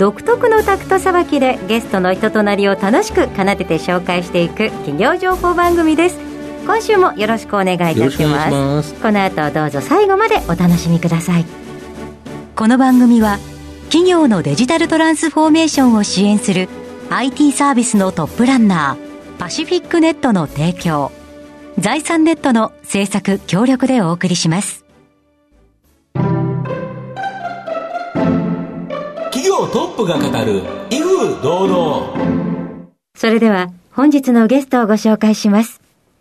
独特のタクトさばきでゲストの人となりを楽しく奏でて紹介していく企業情報番組です。今週もよろしくお願いいたします。この後どうぞ最後までお楽しみください。この番組は企業のデジタルトランスフォーメーションを支援する IT サービスのトップランナーパシフィックネットの提供財産ネットの制作協力でお送りしますトップが語る威風堂々それでは本日のゲストをご紹介します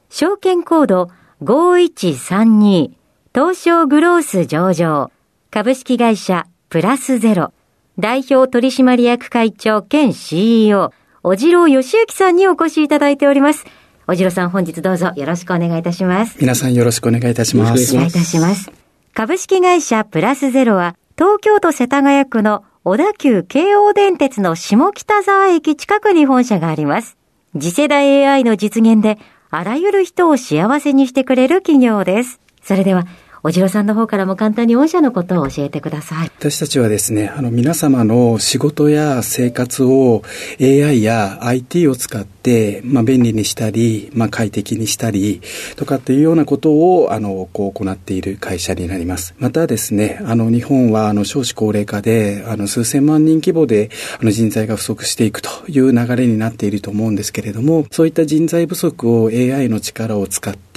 証券コード5132東証グロース上場株式会社プラスゼロ代表取締役会長兼 CEO、小次郎義行さんにお越しいただいております。小次郎さん本日どうぞよろしくお願いいたします。皆さんよろしくお願いいたします。お願いいたします。株式会社プラスゼロは、東京都世田谷区の小田急京王電鉄の下北沢駅近くに本社があります。次世代 AI の実現で、あらゆる人を幸せにしてくれる企業です。それでは、おじろさんの方からも簡単に御社のことを教えてください。私たちはですね、あの皆様の仕事や生活を AI や IT を使って、まあ、便利にしたり、まあ、快適にしたりとかっていうようなことをあのこう行っている会社になります。またですね、あの日本はあの少子高齢化であの数千万人規模であの人材が不足していくという流れになっていると思うんですけれども、そういった人材不足を AI の力を使って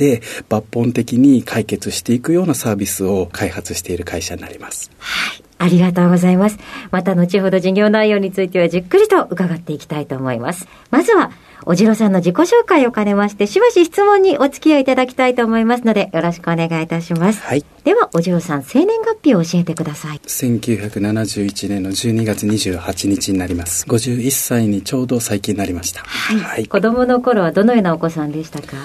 抜本的に解決していくようなサービスを開発している会社になります。はい。ありがとうございます。また後ほど事業内容についてはじっくりと伺っていきたいと思います。まずは、おじろさんの自己紹介を兼ねまして、しばし質問にお付き合いいただきたいと思いますので、よろしくお願いいたします。はい。では、おじろさん、生年月日を教えてください。1971年の12月28日になります。51歳にちょうど最近になりました。はい。はい、子供の頃はどのようなお子さんでしたか？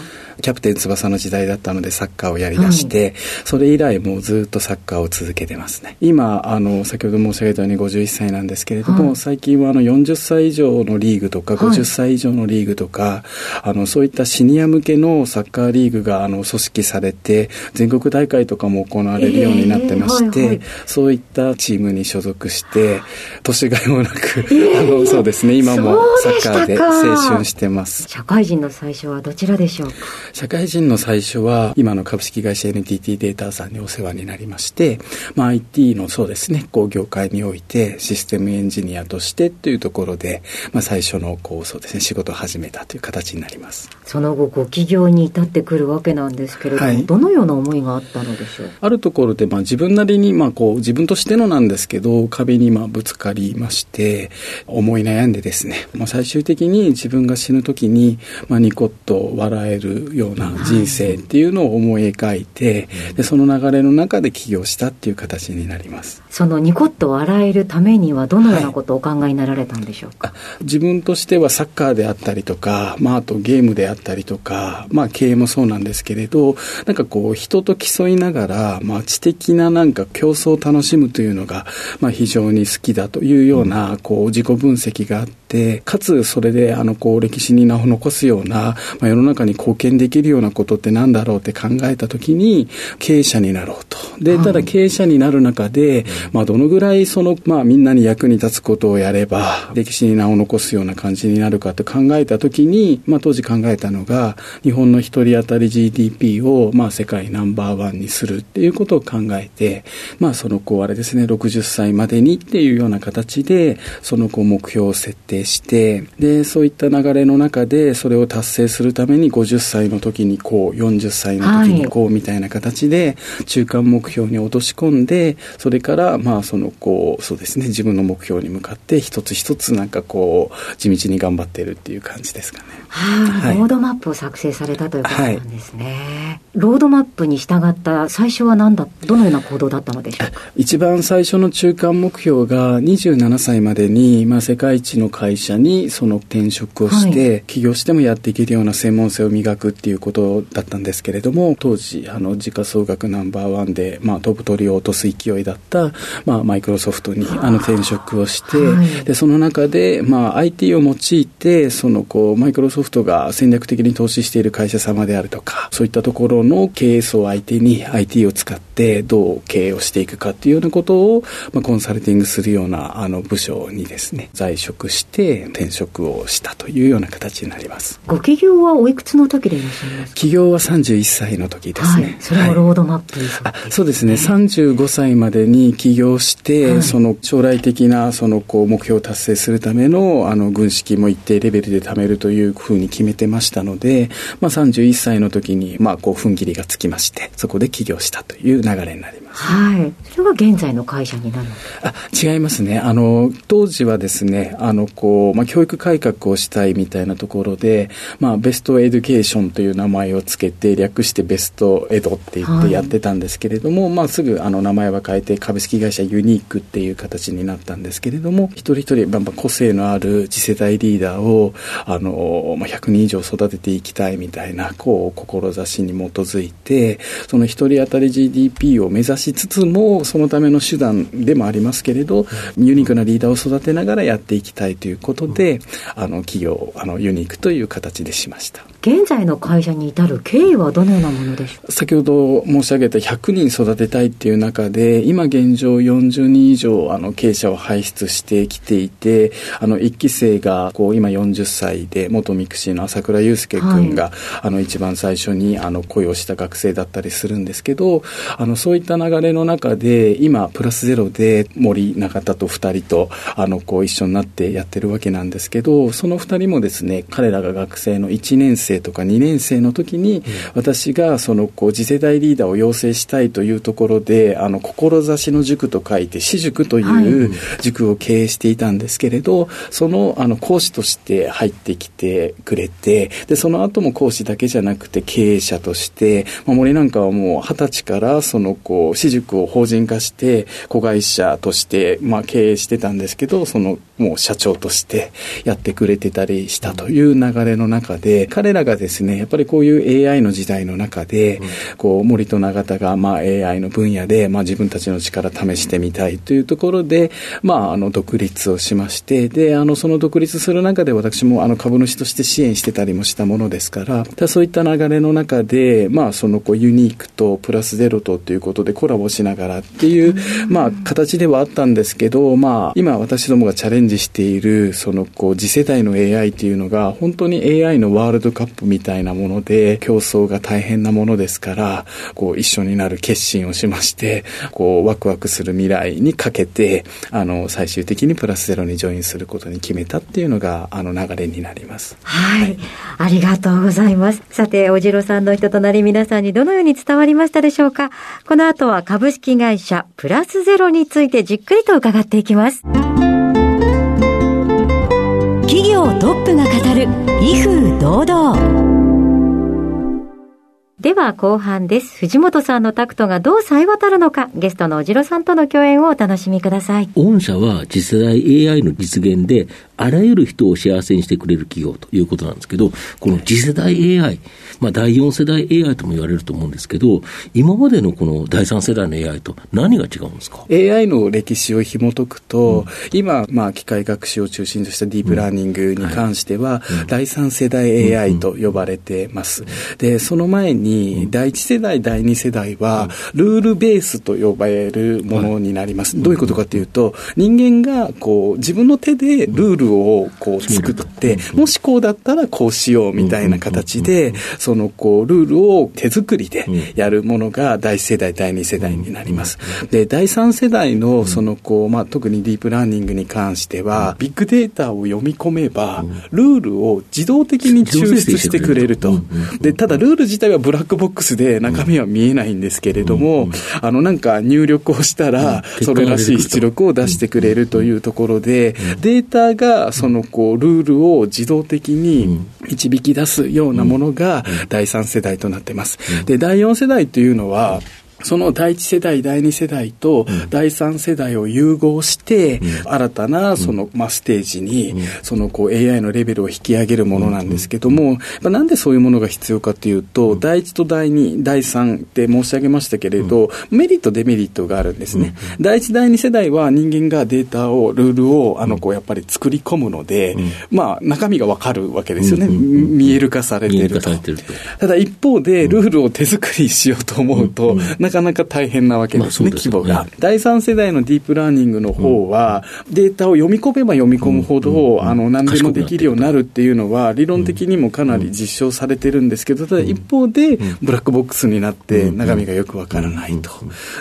キャプテン翼の時代だったのでサッカーをやりだして、それ以来もうずっとサッカーを続けてますね。今、あの、先ほど申し上げたように51歳なんですけれども、はい、最近はあの40歳以上のリーグとか50歳以上のリーグとか、はい、あの、そういったシニア向けのサッカーリーグがあの組織されて、全国大会とかも行われるようになってまして、えーはいはい、そういったチームに所属して、年がいもなく、えー、あの、そうですね、今もサッカーで青春してます。社会人の最初はどちらでしょうか？社会人の最初は、今の株式会社 NTT データさんにお世話になりまして、まあ、IT のそうですね、こう業界においてシステムエンジニアとしてというところで、まあ、最初のこうそうですね、仕事を始めたという形になります。その後、ご企業に至ってくるわけなんですけれども、はい、どのような思いがあったのでしょう？あるところで、まあ、自分なりに、まあ、こう自分としてのなんですけど、壁にまあぶつかりまして、思い悩んでですね、まあ、最終的に自分が死ぬ時に、まあ、ニコッと笑えるような人生っていうのを思い描いて、でその流れの中で起業したっていう形になります。そのニコッと笑えるためにはどのようなことをお考えになられたんでしょうか、はい、自分としてはサッカーであったりとか、まあ、あとゲームであったりとか、まあ、経営もそうなんですけれどなんかこう人と競いながら、まあ、知的ななんか競争を楽しむというのが、まあ、非常に好きだというようなこう自己分析があってかつそれであのこう歴史に名を残すような、まあ、世の中に貢献できるようなことって何だろうって考えた時に経営者になろうと。で、ただ経営者になる中で、まあどのぐらいその、まあみんなに役に立つことをやれば、歴史に名を残すような感じになるかと考えた時に、まあ当時考えたのが、日本の一人当たり GDP を、まあ世界ナンバーワンにするっていうことを考えて、まあそのこうあれですね、60歳までにっていうような形で、そのこう目標を設定して、で、そういった流れの中で、それを達成するために50歳の時にこう、40歳の時にこうみたいな形で中間目標に落とし込んでそれからまあそのこうそうですね自分の目標に向かって一つ一つなんかこう地道に頑張っているっていう感じですかね。はい、ロードマップを作成されたということなんですね。はい、ロードマップに従った最初は何だどのような行動だったのでしょうか？一番最初の中間目標が27歳までにまあ世界一の会会社にその転職をして、はい、起業してもやっていけるような専門性を磨くっていうことだったんですけれども、当時、あの、時価総額ナンバーワンで、まあ、飛ぶ鳥を落とす勢いだった、まあ、マイクロソフトにあの転職をして、はい、で、その中で、まあ、IT を用いて、その、こう、マイクロソフトが戦略的に投資している会社様であるとか、そういったところの経営層相手に IT を使ってどう経営をしていくかっていうようなことを、まあ、コンサルティングするようなあの部署にですね、在職して転職をしたというような形になります。ご起業はおいくつの時でいらっしゃいますか？起業は31歳の時ですね。はい、それはロードマップ、はい、そうですね。35歳までに起業して、はい、その将来的なそのこう目標を達成するためのあの軍資金も一定レベルで貯めるというふうに決めてましたので、まあ、31歳の時にまあこう踏ん切りがつきまして、そこで起業したという流れになります。はい。それが現在の会社になるあ違いますね。あの、当時はですね、あの、こう、まあ、教育改革をしたいみたいなところで、まあ、ベストエデュケーションという名前をつけて、略してベストエドって言ってやってたんですけれども、はい、まあ、すぐあの名前は変えて株式会社ユニークっていう形になったんですけれども、一人一人、まあ、個性のある次世代リーダーを、あの、まあ、100人以上育てていきたいみたいな、こう、志に基づいて、その一人当たり GDP を目指しつつも、そのための手段でもありますけれど、ユニークなリーダーを育てながらやっていきたいということで、あの、企業、あの、ユニークという形でしました。現在の会社に至る経緯はどのようなものでしょう先ほど申し上げた100人育てたいっていう中で、今現状40人以上、あの、経営者を輩出してきていて、あの、1期生が、こう、今40歳で、元ミクシーの朝倉祐介君が、はい、あの、一番最初に、あの、雇用した学生だったりするんですけど、あの、そういった流れの中で、今、プラスゼロで、森、中田と2人と、あの、こう、一緒になってやってるわけなんですけど、その2人もですね、彼らが学生の1年生とか2年生の時に、私がそのこう次世代リーダーを養成したいというところで、あの、志の塾と書いて、私塾という塾を経営していたんですけれど、そのあの講師として入ってきてくれて、で、その後も講師だけじゃなくて経営者として、まあ、森なんかはもう二十歳からそのこう、私塾を法人化して、子会社として、まあ経営してたんですけど、そのもう社長としてやってくれてたりしたという流れの中で、彼らがですね、やっぱりこういう AI の時代の中で、こう、森と永田が、まあ AI の分野で、まあ自分たちの力試してみたいというところで、まああの、独立をしまして、で、あの、その独立する中で私もあの、株主として支援してたりもしたものですから、だそういった流れの中で、まあそのこう、ユニークとプラスゼロとということでコラボしながらっていう、まあ形ではあったんですけど、まあ今私どもがチャレンジしている、そのこう、次世代の AI っていうのが、本当に AI のワールドカップみたいなもので、競争が大変なものですから、こう、一緒になる決心をしまして、こう、ワクワクする未来にかけて、あの、最終的にプラスゼロにジョインすることに決めたっていうのが、あの、流れになります。はい。はい、ありがとうございます。さて、おじろさんの人となり皆さんにどのように伝わりましたでしょうか？この後は株式会社プラスゼロについてじっくりと伺っていきます。トップが語る威風堂々。では後半です。藤本さんのタクトがどう冴え渡るのか、ゲストのおじろさんとの共演をお楽しみください。御社は次世代 AI の実現で、あらゆる人を幸せにしてくれる企業ということなんですけど、この次世代 AI、まあ第4世代 AI とも言われると思うんですけど、今までのこの第3世代の AI と何が違うんですか ?AI の歴史を紐解くと、うん、今、まあ機械学習を中心としたディープラーニングに関しては、うんはい、第3世代 AI と呼ばれてます。で、その前にに、第一世代、第二世代は、ルールベースと呼ばれるものになります。どういうことかというと、人間が、こう、自分の手でルールを、こう、作って、もしこうだったらこうしようみたいな形で、その、こう、ルールを手作りでやるものが、第一世代、第二世代になります。で、第三世代の、その、こう、まあ、特にディープラーニングに関しては、ビッグデータを読み込めば、ルールを自動的に抽出してくれると。で、ただルール自体はブラックボックスで中身は見えないんですけれども、あのなんか入力をしたら、それらしい出力を出してくれるというところで、データがそのこうルールを自動的に導き出すようなものが第3世代となっています。で、第4世代というのは、その第一世代、第二世代と第三世代を融合して、新たなその、まあ、ステージに、そのこう AI のレベルを引き上げるものなんですけども、まあなんでそういうものが必要かというと、第一と第二、第三って申し上げましたけれど、メリット、デメリットがあるんですね。第一、第二世代は人間がデータを、ルールを、あの、こうやっぱり作り込むので、まあ中身がわかるわけですよね。見える化されて見えいるとる化されてると。ただ一方で、ルールを手作りしようと思うと、なかなか大変なわけですね、規模が。第三世代のディープラーニングの方は、データを読み込めば読み込むほど、あの、何でもできるようになるっていうのは、理論的にもかなり実証されてるんですけど、ただ一方で、ブラックボックスになって、中身がよくわからないと。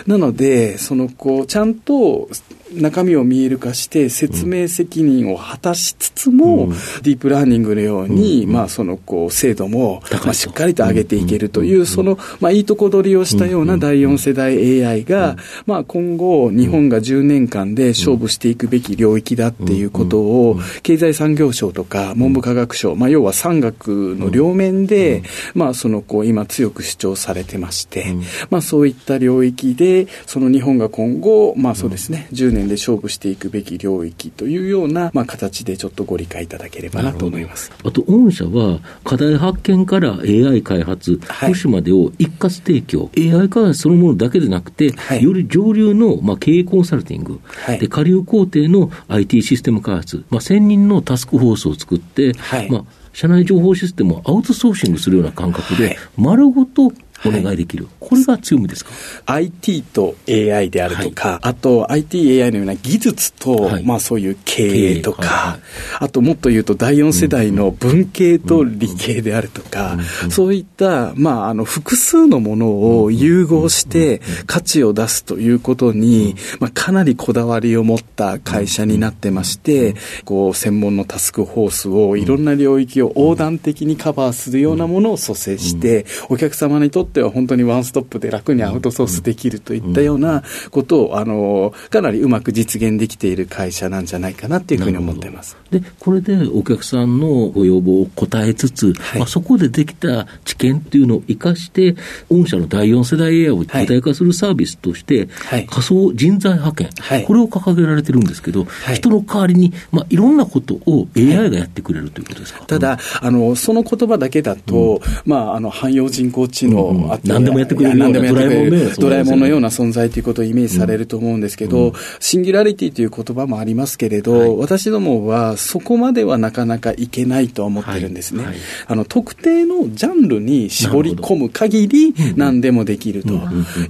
なので、その、こう、ちゃんと、中身を見える化して説明責任を果たしつつも、ディープラーニングのように、まあそのこう精度も、まあ、しっかりと上げていけるという、その、まあいいとこ取りをしたような第4世代 AI が、まあ今後日本が10年間で勝負していくべき領域だっていうことを、経済産業省とか文部科学省、まあ要は産学の両面で、まあそのこう今強く主張されてまして、まあそういった領域で、その日本が今後、まあそうですね、10年で勝負していくべき領域というような、まあ形でちょっとご理解いただければなと思います。あと、御社は課題発見から AI 開発、はい。保守までを一括提供、AI 開発そのものだけでなくて、はい。より上流の、まあ、経営コンサルティング、はい。で下流工程の IT システム開発、まあ、1000人のタスクフォースを作って、はい。まあ、社内情報システムをアウトソーシングするような感覚で、はい。丸ごとお願いできる、これが強みですか？IT と AI であるとか、あと IT、AI のような技術と、はい。まあそういう経営とか、あともっと言うと第4世代の文系と理系であるとか、そういった、まああの複数のものを融合して価値を出すということに、まあかなりこだわりを持った会社になってまして、こう専門のタスクフォースをいろんな領域を横断的にカバーするようなものを蘇生して、お客様にとっては本当にワンストップで楽にアウトソースできるといったようなことを、あの、かなりうまく実現できている会社なんじゃないかなっていうふうに思ってます。で、これでお客さんのご要望を答えつつ、はい。まあ、そこでできた知見っていうのを生かして、御社の第4世代 AI を具体化するサービスとして、はい。仮想人材派遣、はい。これを掲げられてるんですけど、い。人の代わりに、まあ、いろんなことを AI がやってくれるということですか？ただ、あの、その言葉だけだと、まあ、あの、汎用人工知能、あと何でもやってくれるようなドラえもんのようなドラえもんのような存在ということをイメージされると思うんですけど、シンギュラリティという言葉もありますけれど、はい。私どもはそこまではなかなかいけないとは思ってるんですね。あの、特定のジャンルに絞り込む限り何でもできると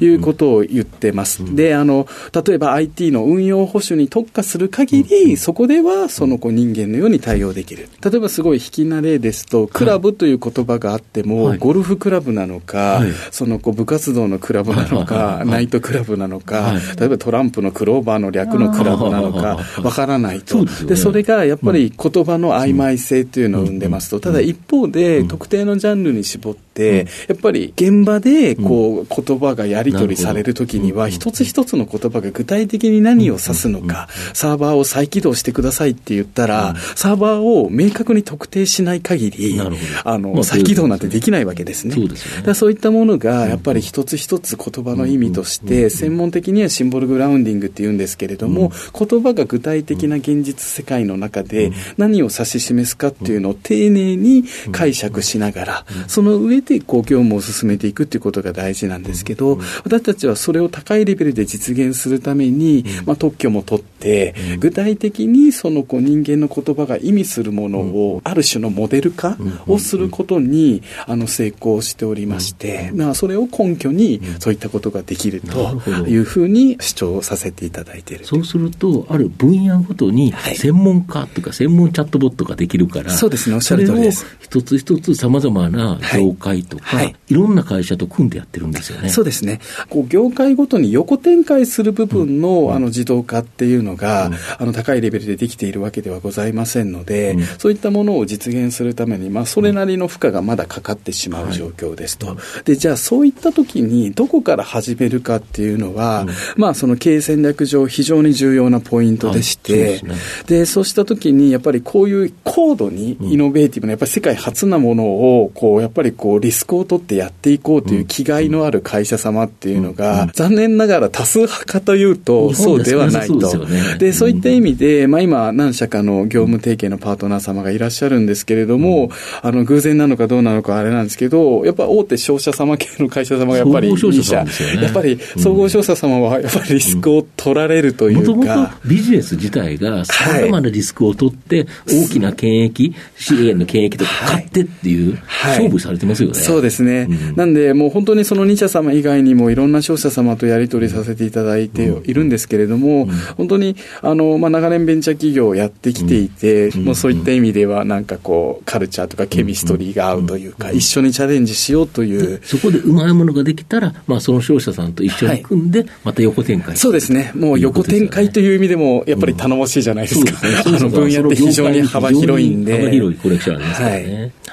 いうことを言ってます。で、あの、例えば IT の運用保守に特化する限り、そこではその子人間のように対応できる。例えばすごい引きな例ですと、クラブという言葉があっても、はい。ゴルフクラブなのか、はい。そのこう部活動のクラブなのか、はい。ナイトクラブなのか、はい。例えばトランプのクローバーの略のクラブなのか、わからないと。そうでそれがやっぱり言葉の曖昧性というのを生んでますと、ただ一方で、特定のジャンルに絞って、やっぱり現場でこう言葉がやり取りされるときには、一つ一つの言葉が具体的に何を指すのか、サーバーを再起動してくださいって言ったら、サーバーを明確に特定しない限りあまあの、再起動なんてできないわけですね。そうですよね。そういったものが、やっぱり一つ一つ言葉の意味として、専門的にはシンボルグラウンディングって言うんですけれども、言葉が具体的な現実世界の中で何を指し示すかっていうのを丁寧に解釈しながら、その上でこう業務を進めていくっていうことが大事なんですけど、私たちはそれを高いレベルで実現するために、まあ、特許も取って、具体的にそのこう人間の言葉が意味するものを、ある種のモデル化をすることに、あの、成功しておりまして、まあ、それを根拠に、そういったことができるというふうに主張させていただいている。そうすると、ある分野ごとにはい。専門家とか専門チャットボットができるから、そうですねおっしゃる通りです。それを一つ一つ様々な業界とか、はい。い、ろんな会社と組んでやってるんですよね。そうですね。こう、業界ごとに横展開する部分の、あの、自動化っていうのが、あの、高いレベルでできているわけではございませんので、うん。そういったものを実現するために、まあ、それなりの負荷がまだかかってしまう状況ですと。で、じゃあ、そういった時に、どこから始めるかっていうのは、まあ、その経営戦略上、非常に重要なポイントでして、はい。ですね。で、そうしたときに、やっぱりこういう高度にイノベーティブな、やっぱり世界初なものを、こう、やっぱりこう、リスクを取ってやっていこうという気概のある会社様っていうのが、残念ながら多数派かというと、そうではないと。で、そういった意味で、まあ今、何社かの業務提携のパートナー様がいらっしゃるんですけれども、あの、偶然なのかどうなのかあれなんですけど、やっぱ大手商社様系の会社様がやっぱり2社、やっぱり総合商社様はやっぱりリスクを取られるというか。ビジネス自体がさまざまなリスクを取って、大きな権益、資源の権益とか買ってっていう、勝負されてますよね。そうですね。なんで、もう本当にその2社様以外にもいろんな商社様とやり取りさせていただいているんですけれども、本当に、あの、まあ、長年ベンチャー企業をやってきていて、もうそういった意味では、なんかこう、カルチャーとかケミストリーが合うというか、一緒にチャレンジしようという。そこでうまいものができたら、まあ、その商社さんと一緒に組んで、また横展開、そうですね。もう横展開という意味でも、やっぱり頼もしいじゃないですか。あの分野って非常に幅広いんで。幅広いコレクションありますからね。はい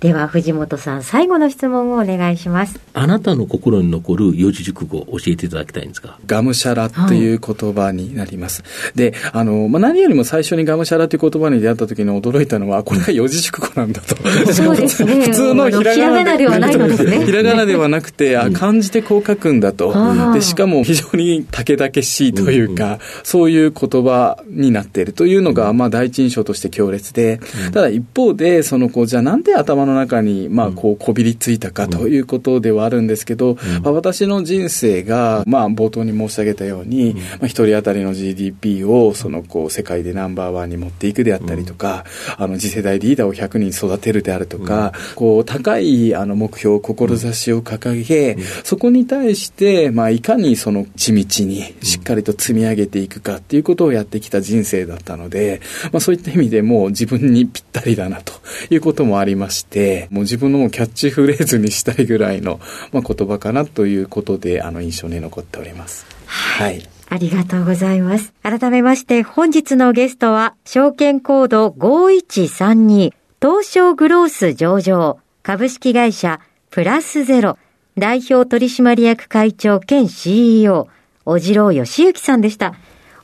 では藤本さん最後の質問をお願いします。あなたの心に残る四字熟語を教えていただきたいんですが。がむしゃらという言葉になります、はい、であの、まあ、何よりも最初にがむしゃらという言葉に出会った時に驚いたのはこれが四字熟語なんだと。そうですね。普通のひらがなではないのですね。ひらがなではなくてあ漢字でこう書くんだと、でしかも非常に竹々しいというか、そういう言葉になっているというのが、まあ、第一印象として強烈で、ただ一方でそのこうじゃあなんで頭のの中に、まあ、こう、こびりついたかということではあるんですけど、まあ、私の人生が、まあ、冒頭に申し上げたように、まあ、一人当たりの GDP を、その、こう、世界でナンバーワンに持っていくであったりとか、あの、次世代リーダーを100人育てるであるとか、こう、高い、あの、目標、志を掲げ、そこに対して、まあ、いかにその、地道に、しっかりと積み上げていくかっていうことをやってきた人生だったので、まあ、そういった意味でも自分にぴったりだなということもありまして、もう自分のもキャッチフレーズにしたいぐらいの、まあ、言葉かなということで、あの、印象に残っております。はい。ありがとうございます。改めまして、本日のゲストは、証券コード5132、東証グロース上場、株式会社、プラスゼロ、代表取締役会長兼 CEO、小次郎義行さんでした。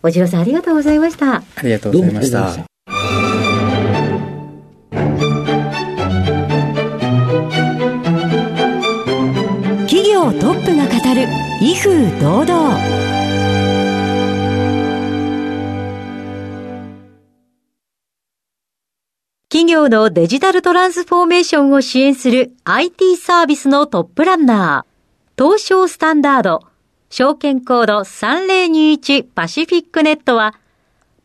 小次郎さんありがとうございました。ありがとうございました。威風堂々。企業のデジタルトランスフォーメーションを支援する IT サービスのトップランナー、東証スタンダード、証券コード3021パシフィックネットは、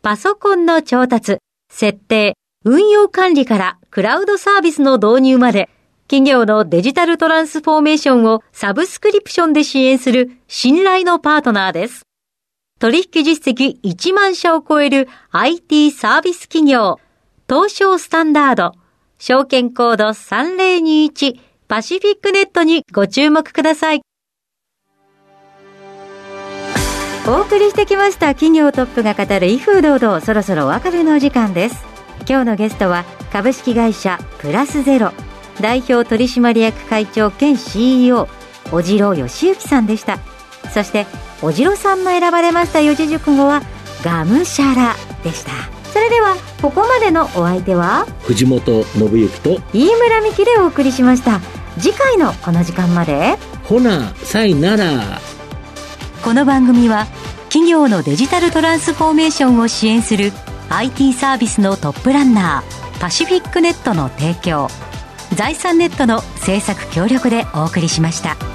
パソコンの調達、設定、運用管理からクラウドサービスの導入まで、企業のデジタルトランスフォーメーションをサブスクリプションで支援する信頼のパートナーです。取引実績1万社を超える IT サービス企業、東証スタンダード、証券コード3021パシフィックネットにご注目ください。お送りしてきました企業トップが語る威風堂々そろそろお別れのお時間です。今日のゲストは株式会社プラスゼロ代表取締役会長兼 CEO 小次郎義行さんでした。そして小次郎さんの選ばれました四字熟語はがむしゃらでした。それではここまでのお相手は藤本信之と飯村美希でお送りしました。次回のこの時間まで。ほなさいなら。この番組は企業のデジタルトランスフォーメーションを支援する IT サービスのトップランナーパシフィックネットの提供財産ネットの制作協力でお送りしました。